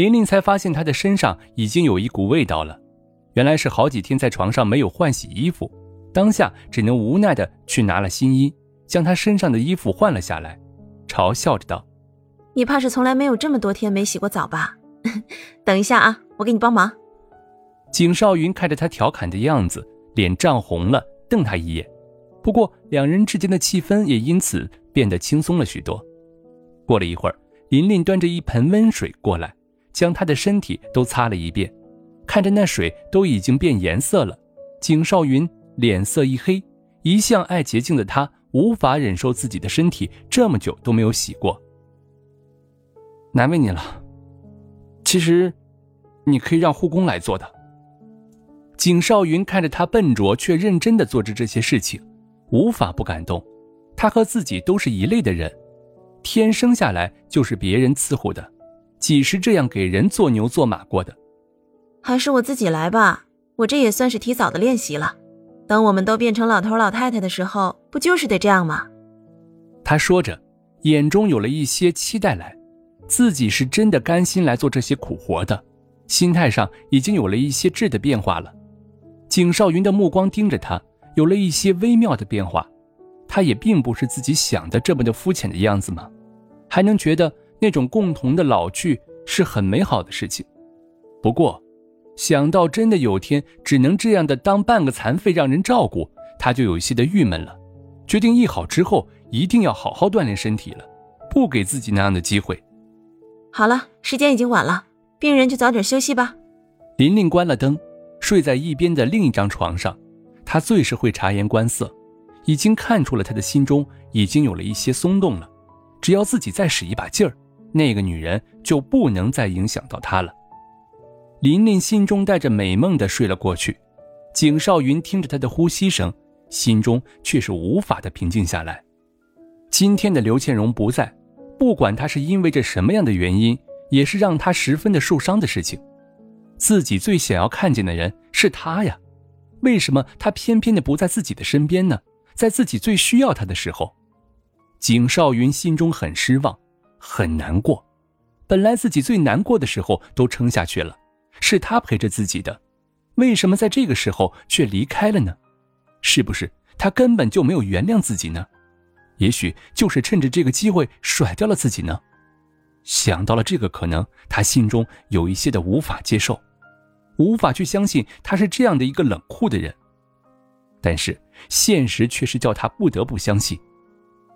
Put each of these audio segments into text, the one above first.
琳琳才发现她的身上已经有一股味道了。原来是好几天在床上没有换洗衣服，当下只能无奈的去拿了新衣，将她身上的衣服换了下来，嘲笑着道：“你怕是从来没有这么多天没洗过澡吧？等一下啊，我给你帮忙。”景少云看着他调侃的样子，脸涨红了，瞪他一眼。不过两人之间的气氛也因此变得轻松了许多。过了一会儿。琳琳端着一盆温水过来，将他的身体都擦了一遍，看着那水都已经变颜色了，景少云脸色一黑。一向爱洁净的他无法忍受自己的身体这么久都没有洗过。难为你了。其实，你可以让护工来做的。景少云看着他笨拙却认真的做着这些事情，无法不感动。他和自己都是一类的人。天生下来就是别人伺候的，几时这样给人做牛做马过的？还是我自己来吧，我这也算是提早的练习了。等我们都变成老头老太太的时候，不就是得这样吗？他说着，眼中有了一些期待来，自己是真的甘心来做这些苦活的，心态上已经有了一些质的变化了。景少云的目光盯着他，有了一些微妙的变化。他也并不是自己想的这么的肤浅的样子吗？还能觉得那种共同的老去是很美好的事情。不过，想到真的有天只能这样的当半个残废让人照顾，他就有些的郁闷了。决定医好之后，一定要好好锻炼身体了，不给自己那样的机会。好了，时间已经晚了，病人就早点休息吧。琳琳关了灯，睡在一边的另一张床上。她最是会察言观色。已经看出了他的心中已经有了一些松动了，只要自己再使一把劲儿，那个女人就不能再影响到他了。琳琳心中带着美梦的睡了过去，景少云听着她的呼吸声，心中却是无法的平静下来。今天的刘倩荣不在，不管他是因为这什么样的原因，也是让他十分的受伤的事情。自己最想要看见的人是他呀，为什么他偏偏的不在自己的身边呢？在自己最需要他的时候，景少云心中很失望，很难过。本来自己最难过的时候都撑下去了，是他陪着自己的，为什么在这个时候却离开了呢？是不是他根本就没有原谅自己呢？也许就是趁着这个机会甩掉了自己呢？想到了这个可能，他心中有一些的无法接受，无法去相信他是这样的一个冷酷的人。但是现实却是叫他不得不相信，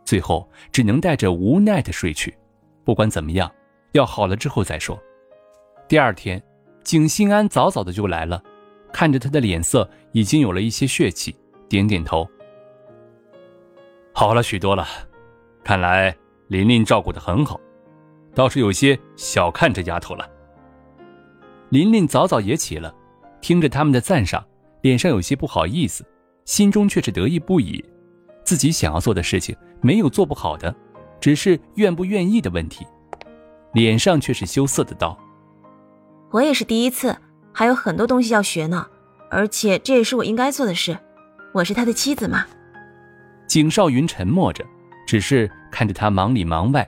最后只能带着无奈的睡去。不管怎么样，要好了之后再说。第二天，景心安早早的就来了，看着他的脸色已经有了一些血气，点点头。好了许多了，看来琳琳照顾的很好，倒是有些小看这丫头了。琳琳早早也起了，听着他们的赞赏，脸上有些不好意思。心中却是得意不已，自己想要做的事情没有做不好的，只是愿不愿意的问题。脸上却是羞涩的道：“我也是第一次，还有很多东西要学呢，而且这也是我应该做的事。我是他的妻子嘛。”景少云沉默着，只是看着他忙里忙外。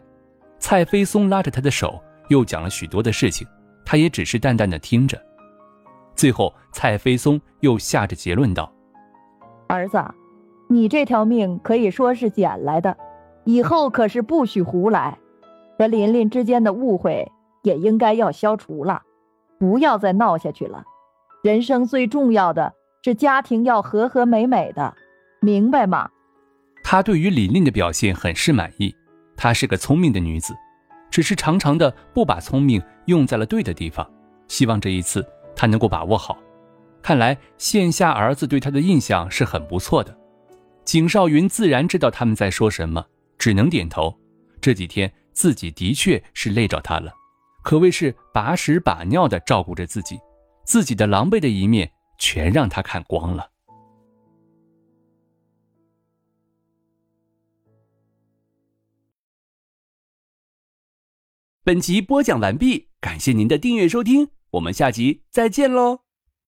蔡飞松拉着他的手，又讲了许多的事情，他也只是淡淡的听着。最后，蔡飞松又下着结论道。儿子，你这条命可以说是捡来的，以后可是不许胡来。和琳琳之间的误会也应该要消除了，不要再闹下去了。人生最重要的是家庭要和和美美的，明白吗？他对于琳琳的表现很是满意，她是个聪明的女子，只是常常的不把聪明用在了对的地方。希望这一次她能够把握好。看来线下儿子对她的印象是很不错的，景少云自然知道他们在说什么，只能点头。这几天自己的确是累着他了，可谓是把屎把尿的照顾着自己，自己的狼狈的一面全让他看光了。本集播讲完毕，感谢您的订阅收听，我们下集再见喽。